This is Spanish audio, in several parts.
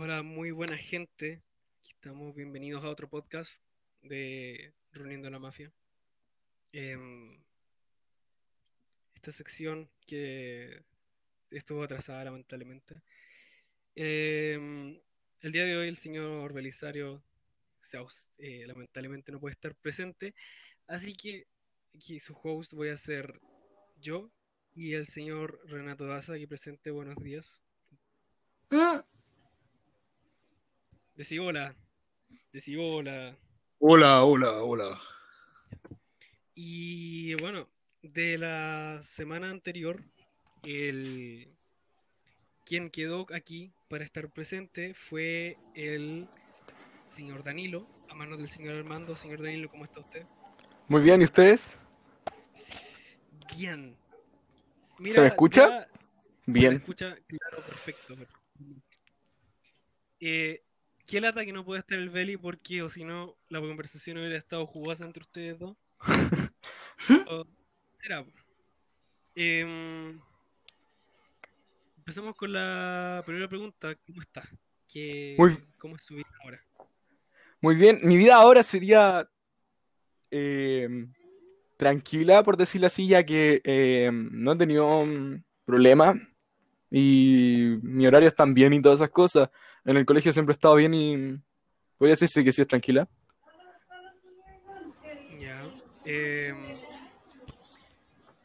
Hola, muy buena gente. Estamos bienvenidos a otro podcast de Reuniendo la Mafia. Em, esta sección que estuvo atrasada lamentablemente. Em, el día de hoy el señor Belisario eh, lamentablemente no puede estar presente, así que aquí su host voy a ser yo y el señor Renato Daza aquí presente. Buenos días. Mm. Decí hola. Decí hola. Hola, hola, hola. Y bueno, de la semana anterior, el quien quedó aquí para estar presente fue el señor Danilo, a manos del señor Armando. Señor Danilo, ¿cómo está usted? Muy bien, ¿y ustedes? Bien. ¿Se me escucha? bien. Se me escucha, claro, perfecto. Eh, qué lata que no puede estar el Beli porque o si no la conversación hubiera estado jugosa entre ustedes dos. Em, empezamos con la primera pregunta. ¿Cómo está? ¿Cómo es su vida ahora? Muy bien, mi vida ahora sería em, tranquila, por decirlo así, ya que em, no he tenido problemas y mi horario está bien y todas esas cosas. En el colegio siempre he estado bien y podría decirse que sí es tranquila. Ya. Eh,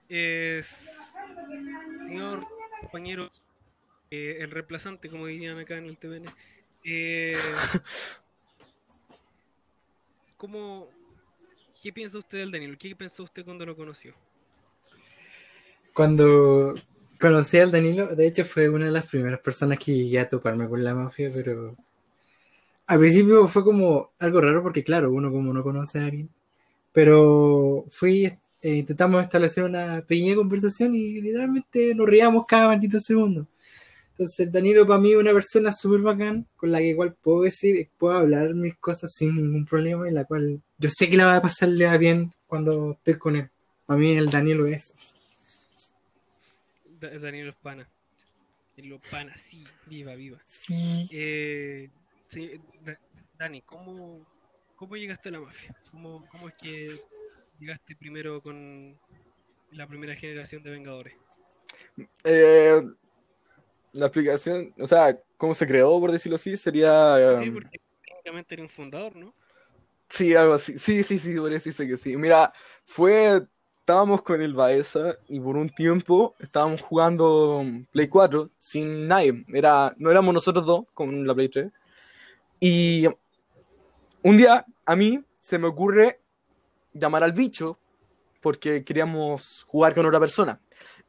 es, señor compañero, eh, el reemplazante, como dirían acá en el TVN. Eh, ¿cómo, ¿Qué piensa usted del Daniel? ¿Qué pensó usted cuando lo conoció? Cuando conocí al Danilo, de hecho fue una de las primeras personas que llegué a toparme con la mafia, pero al principio fue como algo raro porque claro, uno como no conoce a alguien, pero fui, eh, intentamos establecer una pequeña conversación y literalmente nos reíamos cada maldito segundo. Entonces Danilo para mí es una persona súper bacán, con la que igual puedo decir, puedo hablar mis cosas sin ningún problema y la cual yo sé que la va a pasarle bien cuando estoy con él. Para mí el Danilo es Daniel Ospana. El Ospana, sí, viva, viva. Sí. Eh, Dani, ¿cómo, ¿cómo llegaste a la mafia? ¿Cómo, ¿Cómo es que llegaste primero con la primera generación de Vengadores? Eh, la explicación, o sea, cómo se creó, por decirlo así, sería... Sí, um, porque técnicamente era un fundador, ¿no? Sí, algo así. Sí, sí, sí, por decirse que sí. Mira, fue estábamos con el Baeza y por un tiempo estábamos jugando Play 4 sin nadie. Era, no éramos nosotros dos con la Play 3. Y un día a mí se me ocurre llamar al bicho porque queríamos jugar con otra persona.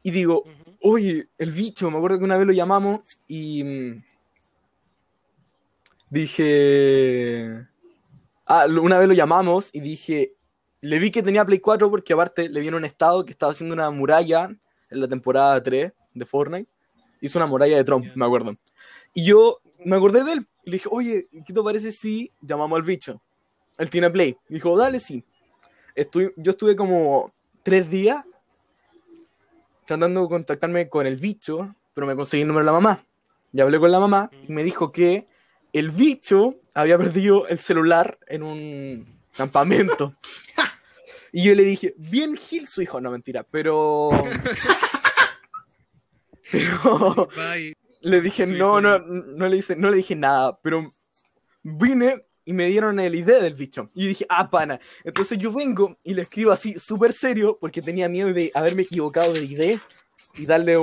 Y digo, oye, el bicho, me acuerdo que una vez lo llamamos y mm, dije... Ah, una vez lo llamamos y dije, le vi que tenía Play 4 porque aparte le vi en un estado que estaba haciendo una muralla en la temporada 3 de Fortnite. Hizo una muralla de Trump, me acuerdo. Y yo me acordé de él. Y le dije, oye, ¿qué te parece si llamamos al bicho? Él tiene Play. dijo, dale, sí. yo estuve como tres días tratando de contactarme con el bicho, pero me conseguí el número de la mamá. Y hablé con la mamá y me dijo que el bicho había perdido el celular en un campamento. Y yo le dije, bien Gil su hijo, no mentira, pero. pero. Le dije, no, no, no le, no le dije nada, pero vine y me dieron el idea del bicho. Y dije, ah, pana. Entonces yo vengo y le escribo así, súper serio, porque tenía miedo de haberme equivocado de idea y darle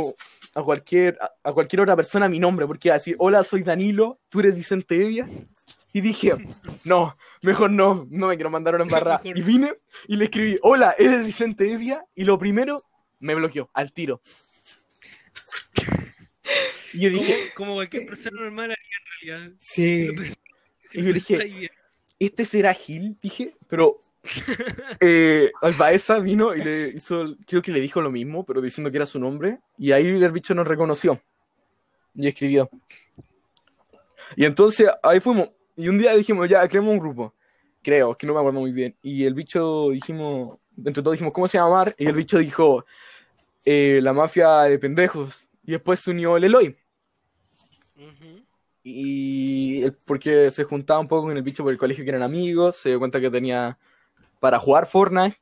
a cualquier, a cualquier otra persona mi nombre, porque iba a decir, hola, soy Danilo, tú eres Vicente Evia. Y dije, no, mejor no, no me quiero mandar una embarrada. Y vine y le escribí, hola, ¿eres Vicente Evia? Y lo primero, me bloqueó, al tiro. Y yo dije... Como, cualquier persona normal en realidad. Sí. Y yo dije, este será Gil, dije, pero... Eh, Albaeza vino y le hizo, creo que le dijo lo mismo, pero diciendo que era su nombre. Y ahí el bicho nos reconoció. Y escribió. Y entonces ahí fuimos. Y un día dijimos, ya, creemos un grupo. Creo, que no me acuerdo muy bien. Y el bicho dijimos, entre todos dijimos, ¿cómo se llama? Y el bicho dijo, eh, la mafia de pendejos. Y después se unió el Eloy. Y porque se juntaba un poco con el bicho por el colegio que eran amigos, se dio cuenta que tenía para jugar Fortnite,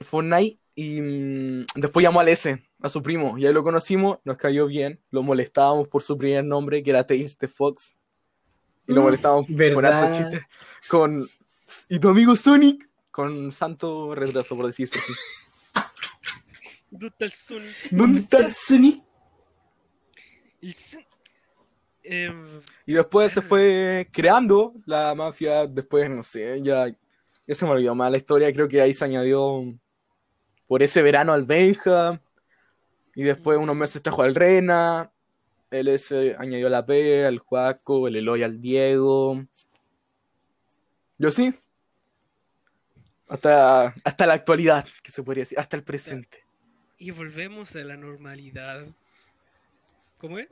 Fortnite y mm, después llamó al S, a su primo, y ahí lo conocimos, nos cayó bien, lo molestábamos por su primer nombre, que era Tails the Fox, y lo Mm, molestábamos con ¿verdad? hartos chistes, con, y tu amigo Sonic, con santo retraso, por decirlo así. Brutal Sun. ¿Dónde estás? Sony? El Sun- Em, Y después se fue creando la mafia, después, no sé, ya, ya se me olvidó más la historia, creo que ahí se añadió por ese verano al Benja, y después unos meses trajo al Rena, él ese añadió a la P, al Juaco, el Eloy al Diego. Yo sí. Hasta, hasta la actualidad, que se podría decir, hasta el presente. y volvemos a la normalidad. ¿Cómo es?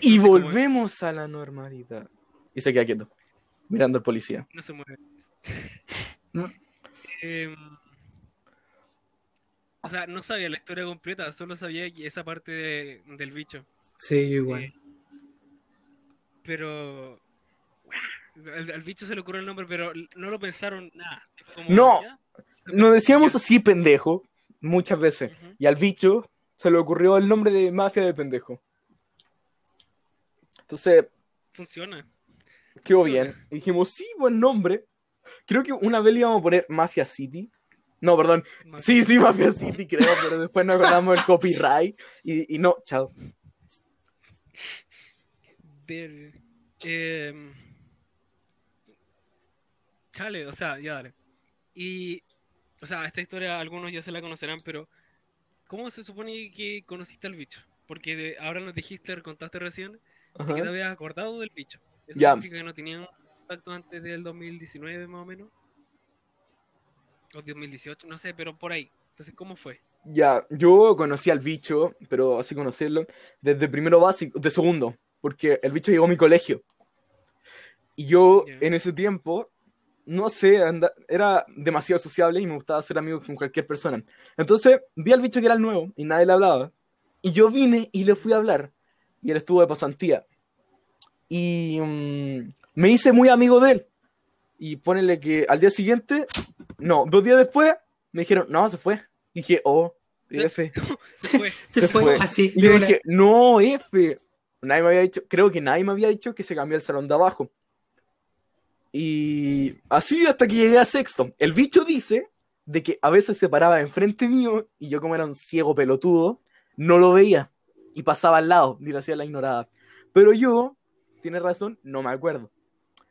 Y es. volvemos a la normalidad. Y se queda quieto, mirando al policía. No se mueve. No. Em, o sea, no sabía la historia completa, solo sabía esa parte de- del bicho. Sí, yo igual. Eh, Pero. Al, al bicho se le ocurrió el nombre, pero no lo pensaron nada. Como, No. Nos decíamos así pendejo muchas veces. Y al bicho se le ocurrió el nombre de mafia de pendejo. Entonces, Funciona. quedó bien. Y dijimos, sí, buen nombre. Creo que una vez le íbamos a poner Mafia City. No, perdón. Sí, sí, Mafia City, creo, pero después nos acordamos del copyright. Y, y no, chao. Ver- em, chale, o sea, ya dale. Y, o sea, esta historia algunos ya se la conocerán, pero ¿cómo se supone que conociste al bicho? Porque de- ahora nos dijiste, contaste recién, que te habías acordado del bicho. ¿Eso significa que no tenían contacto antes del 2019 más o menos? O 2018, no sé, pero por ahí. Entonces, ¿cómo fue? Ya, yo conocí al bicho, pero así conocerlo, desde primero básico, de segundo, porque el bicho llegó a mi colegio. Y yo, en ese tiempo, no sé, anda- era demasiado sociable y me gustaba ser amigo con cualquier persona. Entonces, vi al bicho que era el nuevo y nadie le hablaba. Y yo vine y le fui a hablar. Y él estuvo de pasantía. Y mm, me hice muy amigo de él. Y ponele que al día siguiente, no, dos días después, me dijeron, no, se fue. Y dije, oh, F. Se fue. Se, se fue, fue. así. Y yo dije, no, F. Nadie me había dicho, creo que nadie me había dicho que se cambió el salón de abajo. Y así hasta que llegué a sexto. El bicho dice de que a veces se paraba enfrente mío y yo como era un ciego pelotudo, no lo veía y pasaba al lado y le hacía la ignorada. Pero yo, tiene razón, no me acuerdo.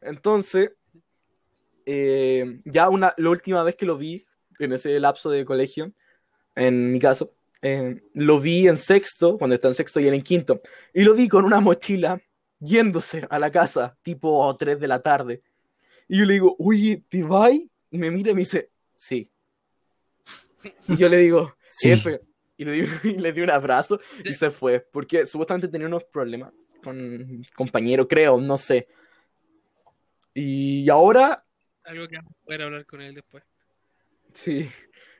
Entonces, eh, ya una, la última vez que lo vi, en ese lapso de colegio, en mi caso, eh, lo vi en sexto, cuando está en sexto y él en quinto, y lo vi con una mochila yéndose a la casa, tipo 3 de la tarde. Y yo le digo, oye, ¿te vas? Y me mira y me dice, sí. Y yo le digo, Sí. F. Y le di, y le di un abrazo y se fue, porque supuestamente tenía unos problemas con un compañero, creo, no sé. Y ahora, Algo que vamos a poder hablar con él después. sí.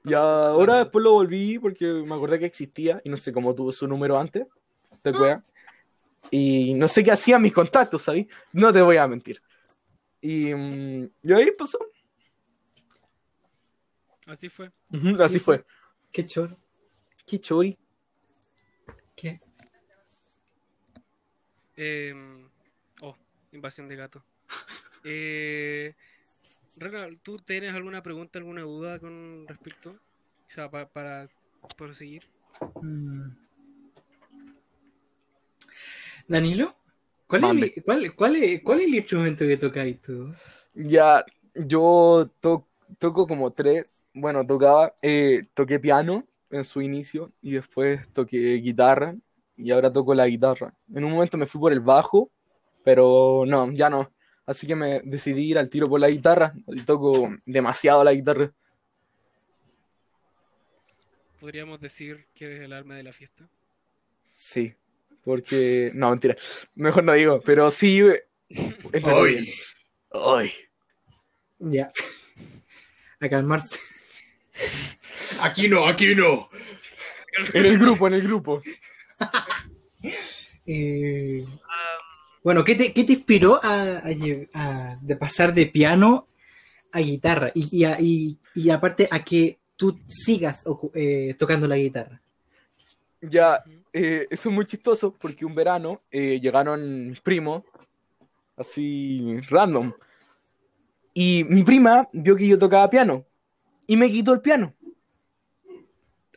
Y ahora después lo volví porque me acordé que existía y no sé cómo tuvo su número antes. ¿Te acuerdas? Y no sé qué hacían mis contactos, ¿sabes? No te voy a mentir. Y, y ahí pasó. Así fue. Así fue. Qué choro. Qué chori. ¿Qué? Em, oh, invasión de gato. Eh, Rena, ¿tú tienes alguna pregunta, alguna duda con respecto? O sea, pa- para proseguir. Mm. Danilo, ¿cuál es, el, cuál, cuál es, cuál es el instrumento que tocáis tú? Ya, yo to- toco como tres, bueno, tocaba, eh, toqué piano en su inicio y después toqué guitarra y ahora toco la guitarra. En un momento me fui por el bajo, pero no, ya no. Así que me decidí ir al tiro por la guitarra y toco demasiado la guitarra. Podríamos decir que eres el alma de la fiesta. Sí, porque... No, mentira. Mejor no digo, pero sí... Ay. Ay. Ya. A calmarse. Aquí no, aquí no. En el grupo, en el grupo. Eh, Bueno, ¿qué te, qué te inspiró a, a de pasar de piano a guitarra? Y, y, a- y- y aparte a que tú sigas eh, tocando la guitarra. Ya, eh, eso es muy chistoso porque un verano eh, llegaron mis primos, así random. Y mi prima vio que yo tocaba piano y me quitó el piano.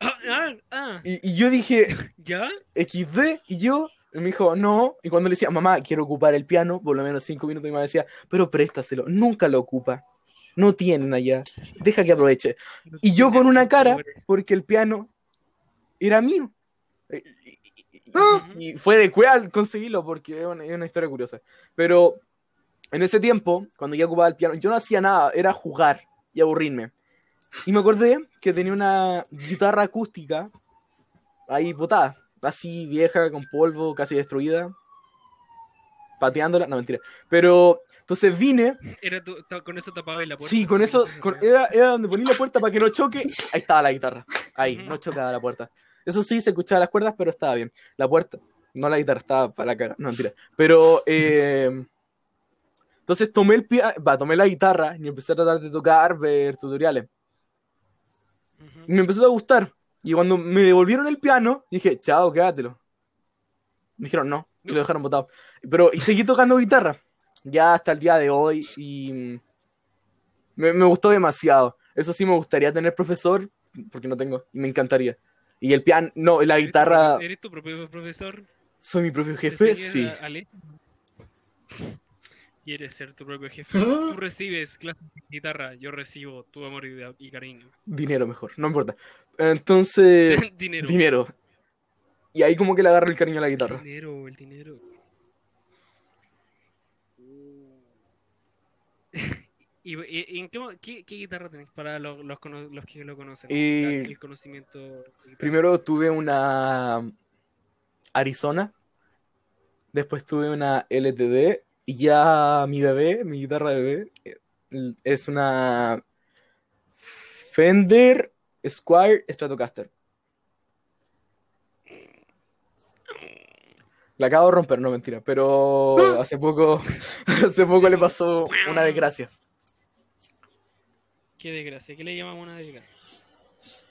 Ah, ah, ah, Y, y yo dije, ¿ya? XD, y yo, y me dijo, no. Y cuando le decía, mamá, quiero ocupar el piano, por lo menos cinco minutos, mi mamá decía, pero préstaselo, nunca lo ocupa. No tienen allá, deja que aproveche. Y yo con una cara, porque el piano era mío. Y, y- fue de cual conseguirlo, porque es una, es una historia curiosa. Pero en ese tiempo, cuando yo ocupaba el piano, yo no hacía nada, era jugar y aburrirme. Y me acordé que tenía una guitarra acústica ahí botada, así vieja, con polvo, casi destruida, pateándola, no mentira. Pero entonces vine, Era tu- con eso tapaba la puerta. sí, con eso, con- era, era donde ponía la puerta para que no choque, ahí estaba la guitarra, ahí, no chocaba la puerta. Eso sí, se escuchaba las cuerdas, pero estaba bien. La puerta, no la guitarra, estaba para la caga, no mentira. Pero, eh, entonces tomé el pia- va, tomé la guitarra y empecé a tratar de tocar, ver tutoriales. Y me empezó a gustar. Y cuando me devolvieron el piano, dije, chao, quédatelo. Me dijeron no, y lo dejaron botado. Pero, y seguí tocando guitarra. Ya hasta el día de hoy. Y me, me gustó demasiado. Eso sí, me gustaría tener profesor, porque no tengo, y me encantaría. Y el piano, no, la ¿Eres tu guitarra, ¿Eres tu propio profesor? soy mi propio ¿Te jefe, sí. ¿Quieres ser tu propio jefe? Tú recibes clases de guitarra, yo recibo tu amor y, y cariño. Dinero mejor, no importa. Entonces, dinero. dinero. Y ahí como que le agarro el cariño a la guitarra. Dinero, el dinero. ¿Y, y- y en qué, mo- qué, qué guitarra tenéis para los, los, que lo conocen? Eh, el conocimiento. guitarra. Primero tuve una Arizona, después tuve una LTD y ya mi bebé, mi guitarra de bebé, eh, es una Fender Squire Stratocaster. La acabo de romper, no mentira, pero hace poco, hace poco le pasó una desgracia. Qué desgracia, ¿qué le llamamos una desgracia?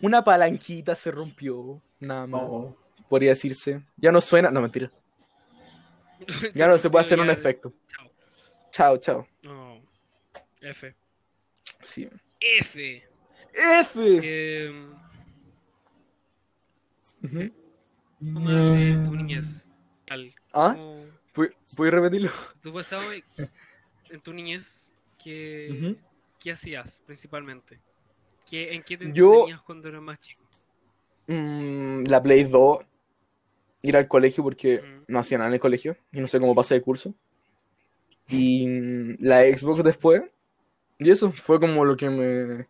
Una palanquita se rompió, nada más, Oh. podría decirse. Ya no suena, no mentira. Ya no se puede hacer un efecto. Chao. Chao, chao. No. F. Sí. F. F. Eh. ¿Cómo de tu niñez? ¿Ah? ¿cómo- ¿Pu- ¿Puedes repetirlo? ¿Tú pasado en tu niñez qué, qué hacías principalmente? ¿Qué, ¿En qué te Yo- cuando eras más chico? Mm, la Play 2. Ir al colegio porque no hacía nada en el colegio. Y no sé cómo pasé de curso. Y mm, la Xbox después. Y eso fue como lo que me,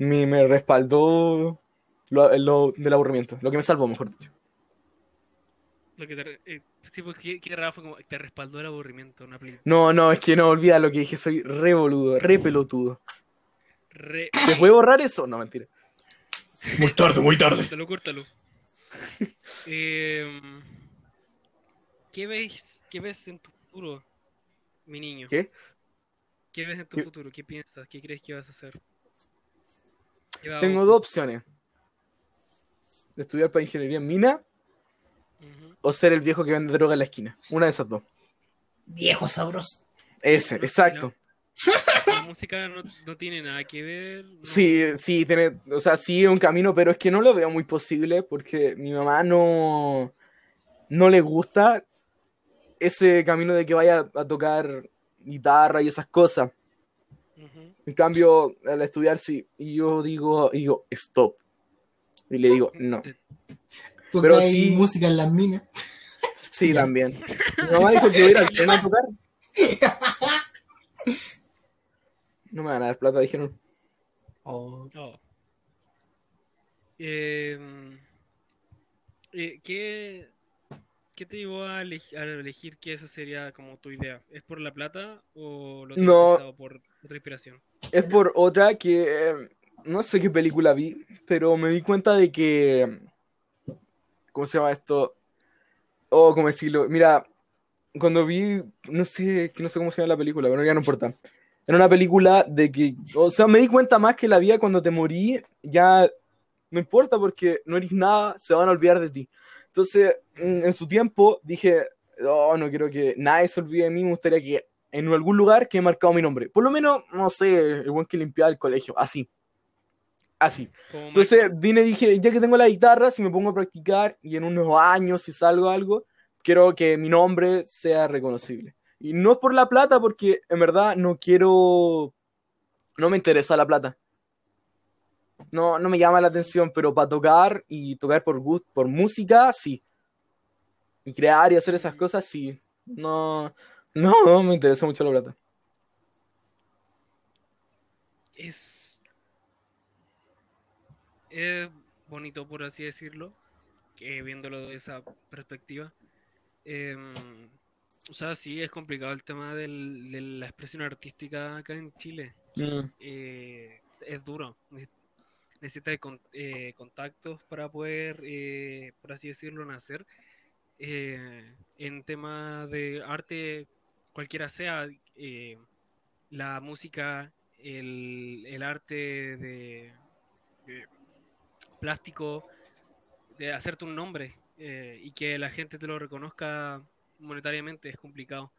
me, me respaldó lo, lo del aburrimiento. Lo que me salvó, mejor dicho. Lo que te, eh, sí, pues, qué, qué raro fue como te respaldó el aburrimiento una película. No, no, es que no olvida lo que dije. Soy re boludo, re pelotudo. Re... ¿Se puede borrar eso? No, mentira. Muy tarde, muy tarde. Córtalo, córtalo. Em, ¿qué ves, ¿Qué ves en tu futuro, mi niño? ¿Qué? ¿Qué ves en tu ¿Qué? futuro? ¿Qué piensas? ¿Qué crees que vas a hacer? ¿Qué va- Tengo dos opciones. Estudiar para ingeniería en mina o ser el viejo que vende droga en la esquina. Una de esas dos. Viejo sabroso. Ese, exacto. La música no, no tiene nada que ver. no- Sí, sí, tiene, o sea, sí es un camino, pero es que no lo veo muy posible porque mi mamá no, no le gusta ese camino de que vaya a tocar guitarra y esas cosas. En cambio, al estudiar sí, y yo digo, digo, stop. Y le digo, no. Pero sí- música en las minas. Sí, también. Mi mamá dijo que iba a ir al tren a tocar. No me van a dar plata, dijeron. Oh. Oh. Em, eh, ¿qué, ¿Qué te llevó a, elegi- a elegir que eso sería como tu idea? ¿Es por la plata o lo tienes No. pensado por otra inspiración? Es por otra que eh, no sé qué película vi, pero me di cuenta de que. ¿Cómo se llama esto? Oh, ¿cómo decirlo? Mira, cuando vi, no sé, no sé cómo se llama la película, pero ya no importa. Era una película de que, o sea, me di cuenta más que la vida cuando te morí, ya no importa porque no eres nada, se van a olvidar de ti. Entonces, en, en su tiempo dije, oh, no quiero que nadie se olvide de mí, me gustaría que en algún lugar que he marcado mi nombre. Por lo menos, no sé, el buen que limpiaba el colegio, así. Así. Entonces vine y dije, ya que tengo la guitarra, si me pongo a practicar y en unos años, si salgo algo, quiero que mi nombre sea reconocible. Y no es por la plata, porque en verdad no quiero, no me interesa la plata. No, no me llama la atención, pero para tocar y tocar por gusto, por música, sí. Y crear y hacer esas cosas, sí. No, no, no me interesa mucho la plata. es, es bonito, por así decirlo, que viéndolo de esa perspectiva. Em, o sea, sí, es complicado el tema del- de la expresión artística acá en Chile. Mm, Eh, es duro. Neces- Necesitas con- eh, contactos para poder, eh, por así decirlo, nacer. Eh, en temas de arte, cualquiera sea, eh, la música, el, el arte de, plástico, de hacerte un nombre eh, y que la gente te lo reconozca monetariamente es complicado.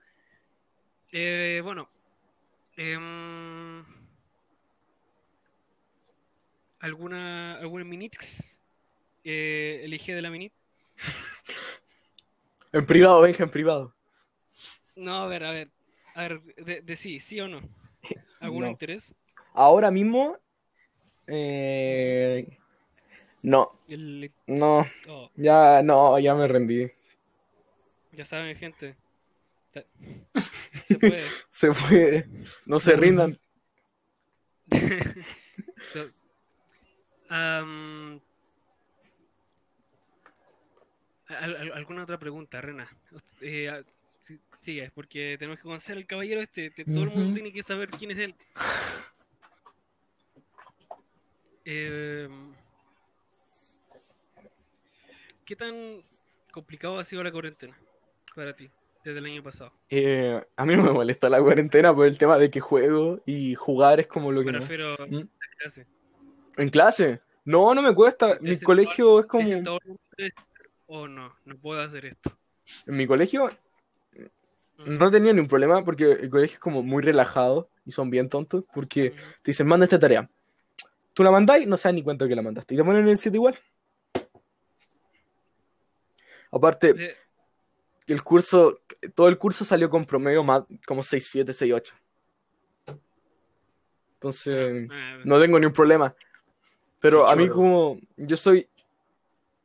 Eh, bueno, em, ¿alguna, alguna minix? Eh, elige de la minit. En privado, Benja, en privado. No, a ver, a ver, a ver, de, de sí, sí o no. ¿Algún No. interés? Ahora mismo, eh, no, El- no, oh, ya, no, ya me rendí. ya saben, gente. Se puede. Se fue, no se rindan. Al- al- ¿alguna otra pregunta, Rena? Eh, sigue, porque tenemos que conocer al caballero este. te- todo el mundo tiene que saber quién es él. Em, ¿qué tan complicado ha sido la cuarentena para ti desde el año pasado? Eh, a mí no me molesta la cuarentena por el tema de que juego y jugar es como lo que Me no. refiero a ¿Mm? la clase. ¿En clase? No, no me cuesta. Mi colegio es ¿Te como... Oh, no, no puedo hacer esto. En mi colegio. No he tenido ningún problema porque el colegio es como muy relajado y son bien tontos porque te dicen, manda esta tarea. Tú la mandáis, no sabes ni cuánto que la mandaste. Y te ponen el 7 igual. Aparte, el curso, todo el curso salió con promedio más como 6.7, 6.8. Entonces, ah, no tengo ni un problema. Pero a mí como yo soy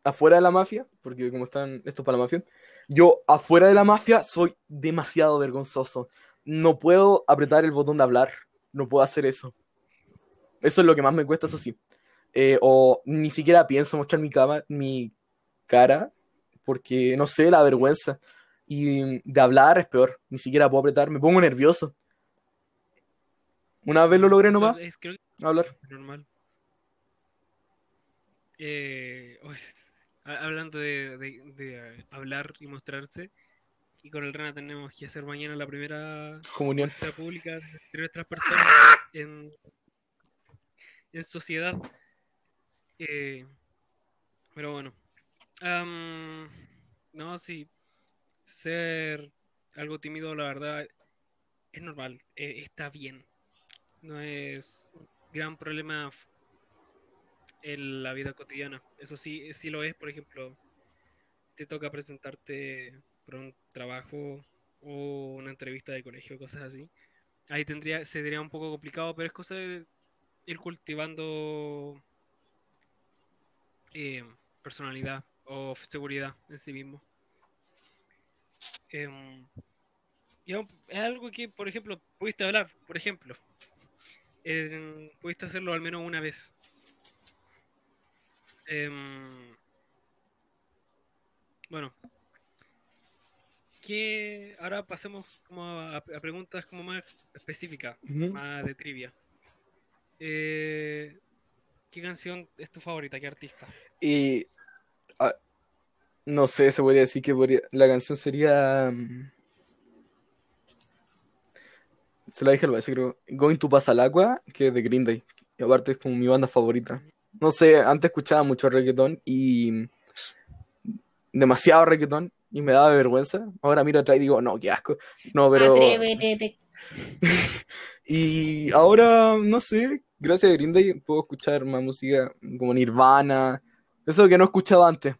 afuera de la mafia, porque como están estos para la mafia, yo afuera de la mafia soy demasiado vergonzoso. No puedo apretar el botón de hablar, no puedo hacer eso. Eso es lo que más me cuesta, eso sí. Eh, o ni siquiera pienso mostrar mi, cama, mi cara, porque no sé, la vergüenza. Y de hablar es peor, ni siquiera puedo apretar, me pongo nervioso. Una vez lo logré nomás, es- creo que hablar. normal. Eh, hablando de, de- de, hablar y mostrarse, y con el Rana tenemos que hacer mañana la primera Comunión. pública de nuestras personas en, en sociedad. Eh, pero bueno. Am, no, sí. Ser algo tímido, la verdad, es normal. eh, está bien. No es un gran problema en la vida cotidiana. Eso sí, sí lo es, por ejemplo, te toca presentarte por un trabajo o una entrevista de colegio, cosas así. Ahí tendría, sería un poco complicado, pero es cosa de ir cultivando eh, personalidad o seguridad en sí mismo. Em, y es algo que, por ejemplo, pudiste hablar, por ejemplo. Em, pudiste hacerlo al menos una vez. Em, bueno, que ahora pasemos como a, a preguntas como más específicas, más de trivia. Eh, ¿qué canción es tu favorita? ¿Qué artista? Y ah, no sé, se podría decir que podría- la canción sería mm, Se la dije al base, creo. Going to Pasalacqua, que es de Green Day. Y aparte es como mi banda favorita. No sé, antes escuchaba mucho reggaetón y demasiado reggaetón y me daba vergüenza. Ahora miro atrás y digo, no, qué asco. No, pero... Atrévete. Y ahora, no sé, gracias a Green Day puedo escuchar más música como Nirvana. Eso que no escuchaba antes.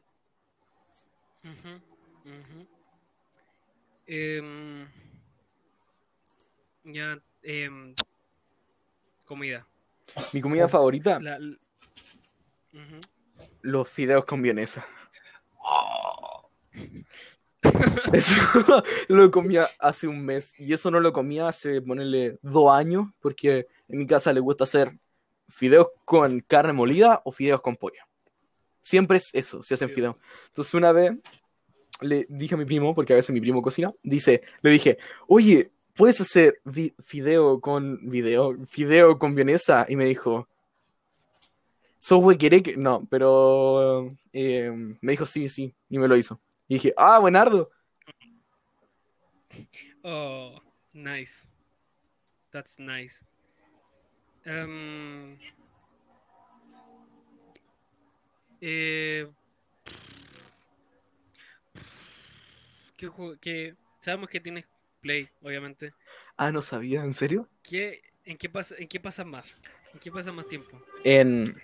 Em, ya, em, comida. Mi comida favorita, La- los fideos con vienesa. Eso lo comía hace un mes y eso no lo comía hace, ponerle, dos años porque en mi casa le gusta hacer fideos con carne molida o fideos con pollo. Siempre es eso, se hacen fideos. Entonces una vez le dije a mi primo, porque a veces mi primo cocina, dice, le dije, oye, ¿puedes hacer fideo con video, fideo con vienesa? Y me dijo, ¿sos huequereque? No, pero eh, me dijo sí, sí, y me lo hizo. Y dije, ah, buenardo. Oh, nice. That's nice. Em, eh, ¿qué juego- qué- sabemos que tienes Play, obviamente. Ah, no sabía, ¿en serio? ¿Qué, en qué pasa, en qué pasas más? ¿En qué pasas más tiempo? En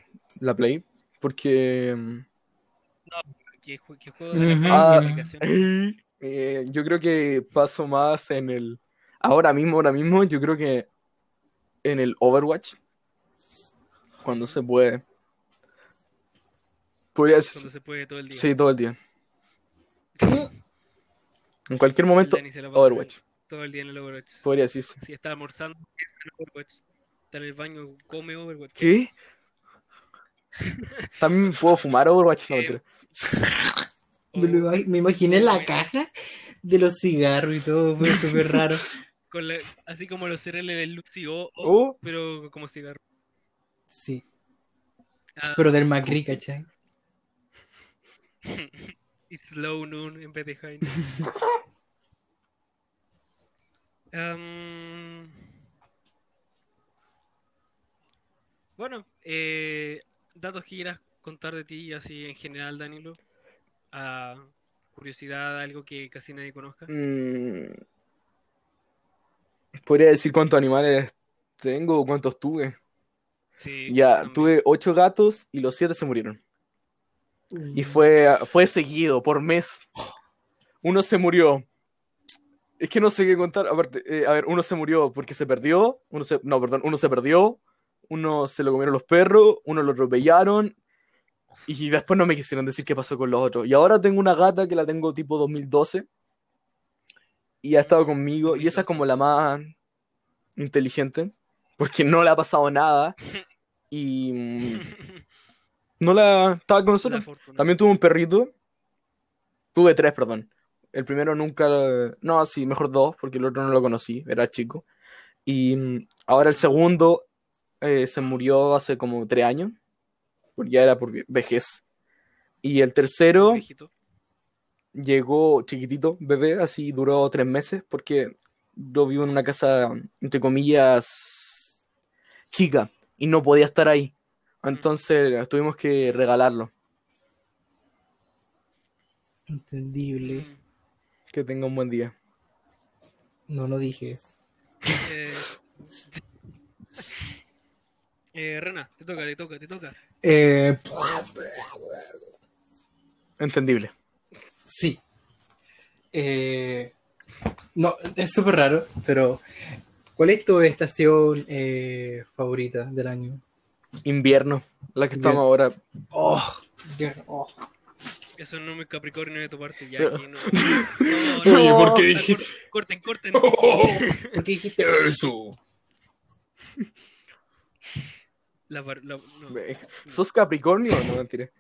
la Play, porque... mm, ¿Qué, ju- qué juego de la. Play, Ah, qué aplicación? eh, yo creo que paso más en el... Ahora mismo, ahora mismo, yo creo que en el Overwatch, cuando se puede. Podría Cuando decir, se puede todo el día. sí, todo el día. En cualquier momento, Overwatch. Todo el día en el Overwatch. Podría decirse. Si está almorzando, está en Overwatch. Está en el baño, come Overwatch. ¿Qué? También puedo fumar Overwatch, no, Eh, mentira. Me, lo O ima- me imaginé la Bueno. caja de los cigarros y todo, fue súper raro. con la- así como los Luxi o, o, Oh. pero como cigarro. Sí, Ah, pero del Macri, ¿cachai? It's low noon en vez de high. Bueno, eh, datos que quieras contar de ti, así en general, Danilo. Curiosidad, algo que casi nadie conozca. Mm, Podría decir cuántos animales tengo o cuántos tuve. Sí, Ya, también. tuve ocho gatos y los siete se murieron. Y fue, fue seguido por mes. Uno se murió. Es que no sé qué contar. Aparte, eh, a ver, uno se murió porque se perdió. Uno se, no, perdón, uno se perdió. Uno se lo comieron los perros. Uno lo atropellaron. Y después no me quisieron decir qué pasó con los otros. Y ahora tengo una gata que la tengo tipo 2012. Y ha estado conmigo. Y esa es como la más inteligente. Porque no le ha pasado nada. Y mm, no la estaba con nosotros. También tuve un perrito. Tuve tres, perdón. El primero nunca. No, sí, mejor dos, porque el otro no lo conocí, era chico. Y mm, ahora el segundo eh, se murió hace como tres años. Porque ya era por vejez. Y el tercero Viejito. llegó chiquitito, bebé, así duró tres meses, porque yo vivo en una casa, entre comillas, chica, y no podía estar ahí. Entonces tuvimos que regalarlo. Entendible. Que tenga un buen día. No, no dije eso. eh, eh, Rena, te toca, te toca, te toca. Eh, Entendible. sí. Eh, no, es súper raro, pero ¿cuál es tu estación eh, favorita del año? Invierno, la que estamos Bien. ahora. Oh, oh. Eso no es muy capricornio de tu parte, ya aquí no. No, no, Oye, no, ¿por qué no, dijiste Corten, corten. ¿Por qué dijiste eso? La par- la- no. ¿Sos Capricornio? No, mentira.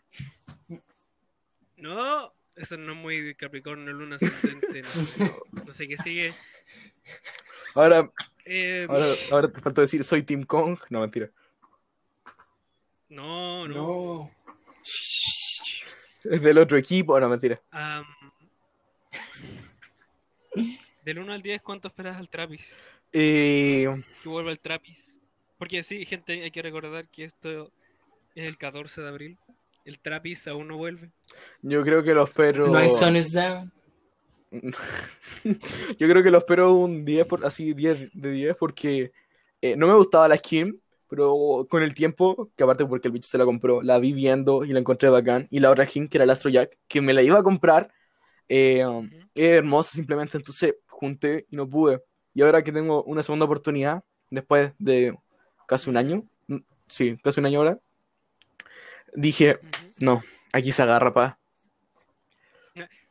No, eso no es muy de Capricornio, luna ascendente. No, sé- no sé qué sigue. Ahora, Eh, ahora, ahora te falta decir soy Team Kong. No, mentira. no, no. No. Es del otro equipo. No, mentira. Del 1 al 10, ¿cuánto esperas al Travis? Eh, Que vuelva el Trapis. Porque sí, gente, hay que recordar que esto es el 14 de abril. El Trapis aún no vuelve. yo creo que lo espero. No hay Sun is Down. Yo creo que lo espero un 10, por, así 10 de 10, porque eh, no me gustaba la skin, pero con el tiempo, que aparte porque el bicho se la compró, la vi viendo y la encontré bacán. Y la otra skin, que era el Astro Jack, que me la iba a comprar, eh, es hermosa simplemente, entonces junté y no pude. Y ahora que tengo una segunda oportunidad, después de casi un año, sí, casi un año ahora, dije, no, aquí se agarra, pa.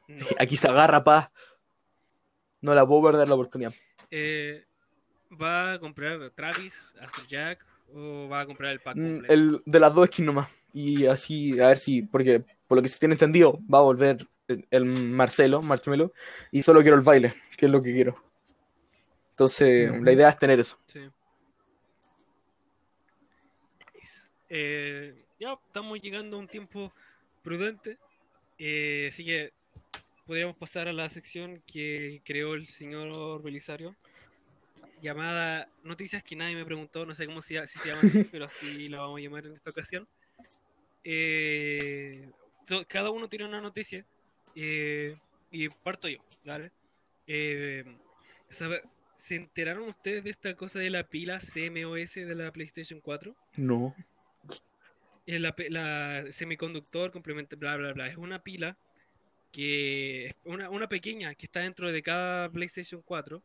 No. Aquí se agarra, pa. No la puedo perder la oportunidad. Eh, ¿Va a comprar Travis, Jack o va a comprar el pack Mm, completo? El, de las dos skins nomás. Y así, a ver si, porque por lo que se tiene entendido, va a volver el, el Marcelo, Marshmello, y solo quiero el baile, que es lo que quiero. Entonces, la idea es tener eso. Sí. Nice. Eh, ya estamos llegando a un tiempo prudente. eh, así que podríamos pasar a la sección que creó el señor Belisario. Llamada Noticias que nadie me preguntó, no sé cómo se, si se llama así, pero así la vamos a llamar en esta ocasión. Eh, to- cada uno tiene una noticia eh, y parto yo, ¿vale? Eh, ¿sabe- ¿Se enteraron ustedes de esta cosa de la pila CMOS de la PlayStation 4? No. La, la semiconductor complemento, bla, bla, bla. Es una pila que una, una pequeña que está dentro de cada PlayStation 4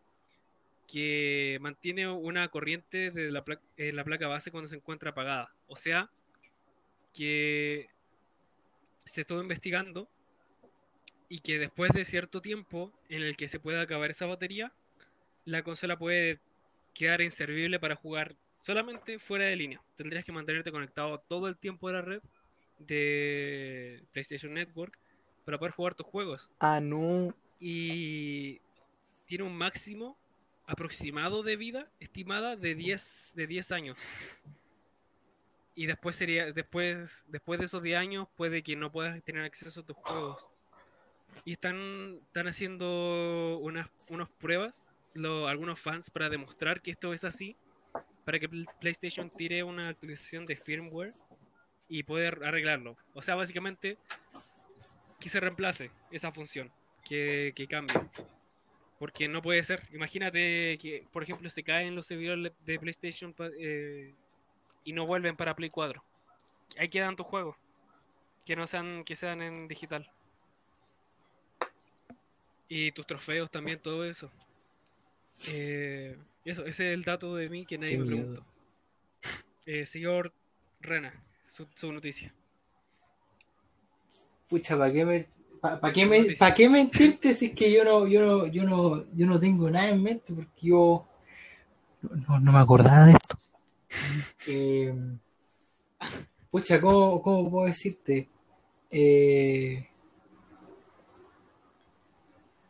que mantiene una corriente de la, pla- en la placa base cuando se encuentra apagada. O sea, que se estuvo investigando y que después de cierto tiempo en el que se pueda acabar esa batería, la consola puede quedar inservible para jugar solamente fuera de línea. Tendrías que mantenerte conectado todo el tiempo a la red de PlayStation Network para poder jugar tus juegos. Ah, no. Y tiene un máximo aproximado de vida estimada de 10, de 10 años. Y después sería después después de esos 10 años puede que no puedas tener acceso a tus juegos. Y están, están haciendo unas, unas pruebas, lo- algunos fans, para demostrar que esto es así, para que Pl- PlayStation tire una actualización de firmware y poder arreglarlo. O sea, básicamente, que se reemplace esa función, que, que cambie. Porque no puede ser. Imagínate que, por ejemplo, se caen los servidores de PlayStation eh, y no vuelven para Play 4. Ahí quedan tus juegos. Que no sean, que sean en digital. Y tus trofeos también, todo eso. Eh, eso, ese es el dato de mí que nadie Qué me preguntó. Eh, señor Rena, su, su noticia. Pucha, ¿para qué, me, pa- pa' qué, me- pa' qué mentirte si es que yo no, yo no, yo no, yo no tengo nada en mente porque yo no, no- no me acordaba de esto. Eh, pucha, ¿cómo, cómo puedo decirte? Eh,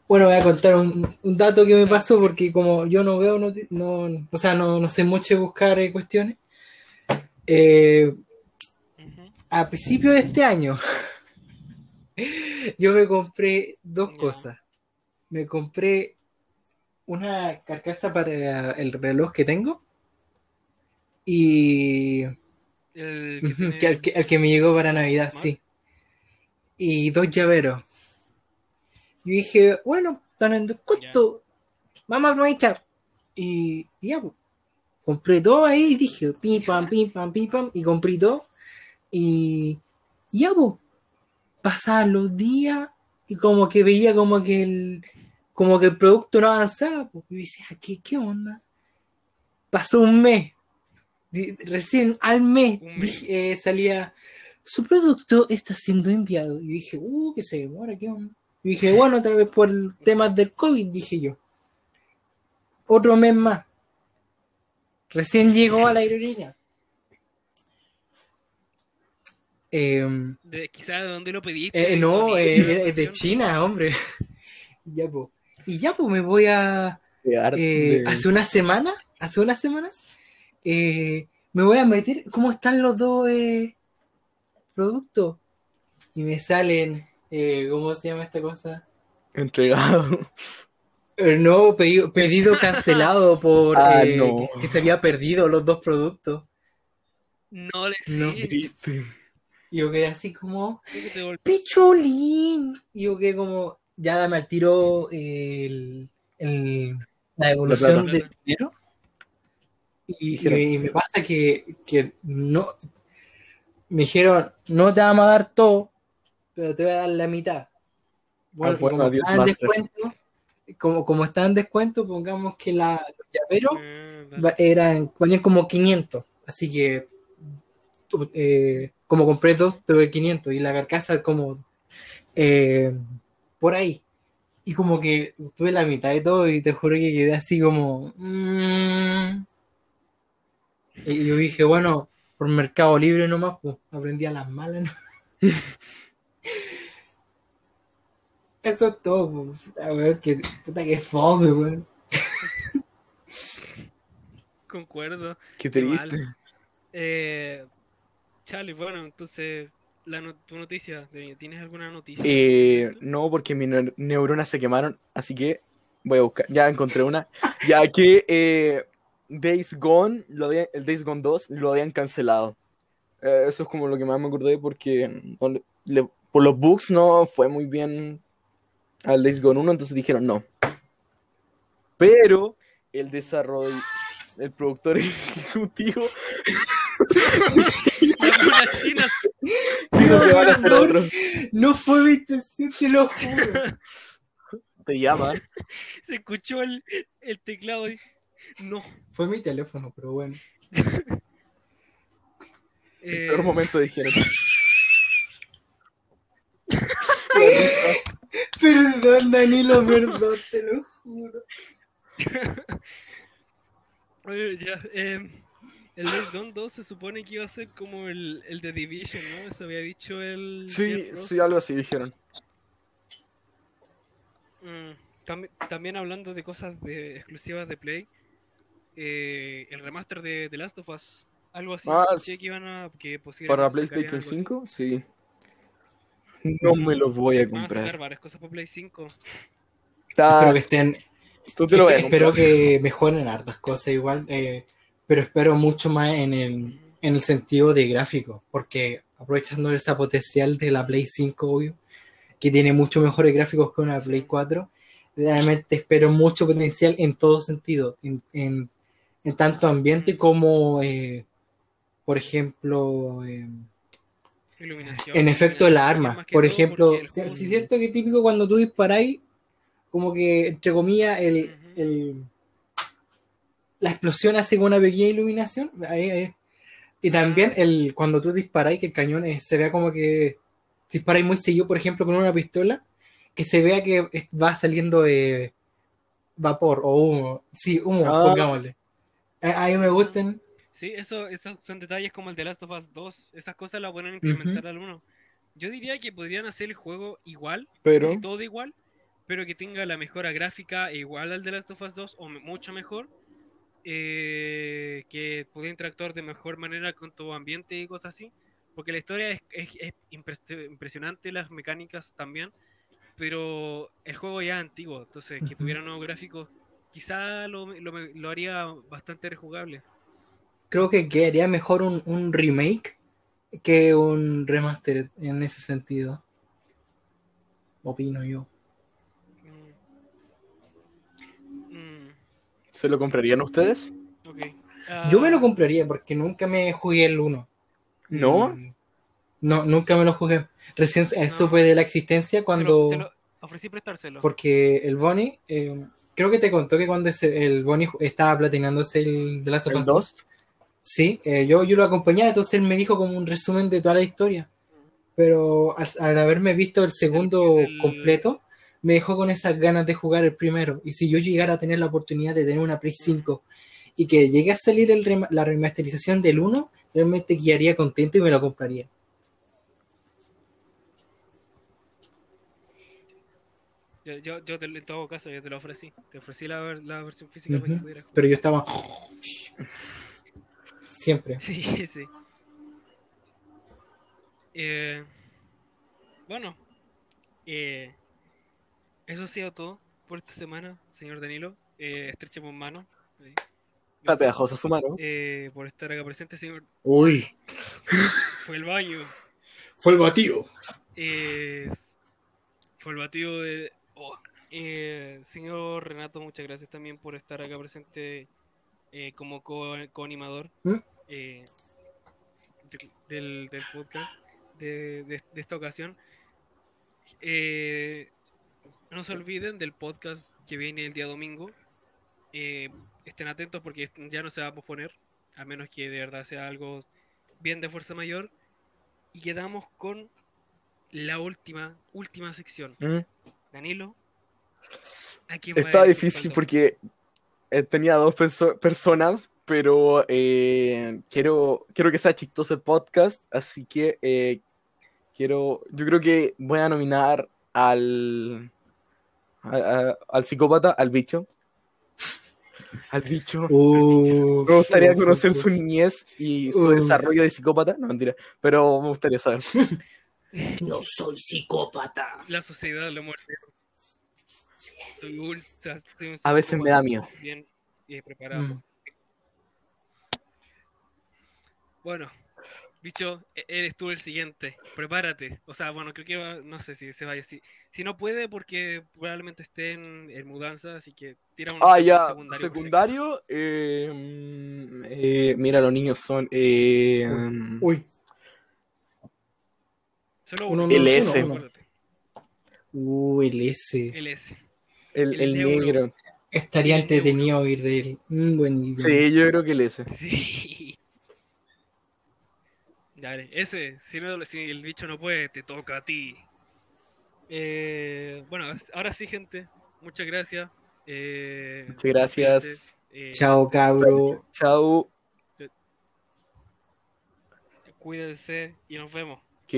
bueno, voy a contar un, un dato que me pasó porque como yo no veo, noti- no, o sea, no, no sé mucho buscar eh, cuestiones. Eh, a principio de este año, yo me compré dos cosas. Me compré una carcasa para el reloj que tengo y El que tiene- que al, que, al que me llegó para Navidad, sí. Y dos llaveros. Y dije, bueno, están en descuento. Vamos a aprovechar. Y, y ya, pues. Compré todo ahí y dije, pim, pam, pim, pam, pim, pam. Y compré todo. Y, y ya, pues. Pasaban los días y como que veía como que el, como que el producto no avanzaba. Pues. Y yo decía, ¿qué, qué onda? Pasó un mes. Recién al mes eh, salía, su producto está siendo enviado. Y dije, uh, que se demora, ¿qué onda? Y dije, bueno, tal vez por el tema del COVID, dije yo. Otro mes más. Recién llegó a la aerolínea. Em, de, quizá de dónde lo pediste. eh, no, Sony, eh, es de. China, hombre. Y ya, pues. Y ya, pues me voy a. De eh, hace una semana, hace unas semanas, eh, me voy a meter cómo están los dos eh, productos. Y me salen, eh, ¿cómo se llama esta cosa? Entregado. Eh, No, pedido, pedido cancelado por Ah, eh, no. que, que se había perdido los dos productos. No le No. yo quedé así como, ¡Pichulín! Y yo quedé como, ya dame al tiro el, el- la devolución del dinero. Y me pasa que, que no. Me dijeron, no te vamos a dar todo, pero te voy a dar la mitad. Bueno, Ah, bueno, como, está en descuento, como, como está en descuento, pongamos que la, los llaveros Ah, vale. eran, valían como 500. Así que, eh, como compré dos, tuve 500. Y la carcasa como eh, por ahí. Y como que tuve la mitad de todo y te juro que quedé así como... mm. Y yo dije, bueno, por Mercado Libre nomás, pues aprendí a las malas. ¿no? Eso es todo. Puta, weón, que, puta que fome, weón. Concuerdo. Qué triste. Eh, Charlie, bueno, entonces, la no- tu noticia, ¿tienes alguna noticia? Eh, no, porque mis neur- neuronas se quemaron, así que voy a buscar. Ya encontré una. Ya que eh, Days Gone, lo había- el Days Gone 2, lo habían cancelado. Eh, eso es como lo que más me acordé porque no le- le- por los bugs no fue muy bien al Days Gone 1, entonces dijeron no. Pero el desarrollo, el productor ejecutivo. No fue mi intención, te lo juro. Te llaman. se escuchó el, el teclado y... No. Fue mi teléfono, pero bueno. eh, peor momento dijeron. Perdón, Danilo, perdón, te lo juro. oye, ya, eh, el Days Gone 2 se supone que iba a ser como el, el de Division, ¿no? Eso había dicho el... Sí, sí, algo así dijeron. Mm, tambi- también hablando de cosas de, exclusivas de Play, eh, el remaster de The Last of Us, algo así, Ah, que iban a, que Para PlayStation algo así. 5, sí. No me lo voy a Van a sacar comprar. varias cosas para Play 5. Está- Espero que estén. tú te lo vas a espero que mejoren hartas cosas igual. eh, pero espero mucho más en el, en el sentido de gráfico. Porque aprovechando esa potencial de la Play 5, obvio, que tiene mucho mejores gráficos que una Play 4. Realmente espero mucho potencial en todo sentido. En, en, en tanto ambiente como, eh, por ejemplo, em, Iluminación. En efecto de la arma. Por ejemplo, si es cierto que típico cuando tú disparáis, como que entre comillas, el, la explosión hace como una pequeña iluminación. ahí- ahí. Y también el cuando tú disparáis, que el cañón eh, se vea como que disparáis muy seguido, por ejemplo, con una pistola, que se vea que es- va saliendo eh, vapor o humo. Sí, humo, Ah. pongámosle. A- Ahí me gustan. Sí, eso, esos son detalles como el de Last of Us 2. Esas cosas las pueden implementar al 1. Yo diría que podrían hacer el juego igual, Pero, todo igual, pero que tenga la mejora gráfica igual al de Last of Us 2 o mucho mejor. eh, que pueda interactuar de mejor manera con tu ambiente y cosas así. Porque la historia es, es- es impres- impresionante, las mecánicas también. Pero el juego ya es antiguo, entonces que tuviera nuevos gráficos quizá lo, lo- lo haría bastante rejugable. Creo que quedaría mejor un, un remake que un remaster en ese sentido. Opino yo. Mm. ¿se lo comprarían ustedes? Yo me Ah, lo compraría porque nunca me jugué el 1. ¿No? Mm, No, nunca me lo jugué. Recién eh, No. supe de la existencia se lo- cuando... se lo ofrecí prestárselo. Porque el Bonnie... eh, creo que te contó que cuando ese- el Bonnie estaba platinándose el de la ¿El 2? Sí, eh, yo, yo lo acompañaba, entonces él me dijo como un resumen de toda la historia. Pero al, al haberme visto el segundo El- completo, me dejó con esas ganas de jugar el primero. Y si yo llegara a tener la oportunidad de tener una Play 5 y que llegue a salir el rema- la remasterización del 1, realmente quedaría contento y me lo compraría. Yo, yo, yo te- en todo caso, yo te lo ofrecí. Te ofrecí la, la versión física para que pudieras jugar. Pero yo estaba... Siempre. Sí, sí. Eh, bueno, eh, eso ha sido todo por esta semana, señor Danilo. Eh, estrechemos mano. Ahí. Está pegajosa su mano. Eh, por estar acá presente, señor. Uy, Fue el baño. Fue el batido. Eh, fue el batido de. oh. Eh, señor Renato, muchas gracias también por estar acá presente eh, como co- coanimador ¿Mm? Eh, de- del, del podcast de, de- de esta ocasión. Eh, no se olviden del podcast que viene el día domingo. Eh, estén atentos porque ya no se va a posponer, a menos que de verdad sea algo bien de fuerza mayor. Y quedamos con la última, última sección. Mm. Danilo. ¿a quién elegir difícil porque tenía dos perso- personas, pero eh, quiero, quiero que sea chistoso el podcast, así que eh, quiero, yo creo que voy a nominar al, a- a- al psicópata, al bicho. Al bicho. uh, Me gustaría conocer su niñez y su Uh. desarrollo de psicópata. No, mentira. Pero me gustaría saber. No soy psicópata. La sociedad lo muerde. Soy ultra, soy un A veces me da miedo. Bien eh, preparado. Mm. Bueno, bicho, e- eres tú el siguiente. Prepárate. O sea, bueno, creo que va- no sé si se vaya. Si, si no puede, porque probablemente esté en, en mudanza, así que tira un Ah, ya. secundario. Secundario. eh, mm, eh, mira, los niños son. eh, mm, Uy, Solo Uno, uno. uno, LS. uno, uy, el S. LS. el, el negro. Estaría entretenido oír de él. Mm, buenísimo. Sí, yo creo que el S. Sí. Dale, ese, si, no, si el bicho no puede, te toca a ti. Eh, bueno, ahora sí, gente. Muchas gracias. Eh, Muchas gracias. eh, Chao, cabro. Chao. Cuídense y nos vemos.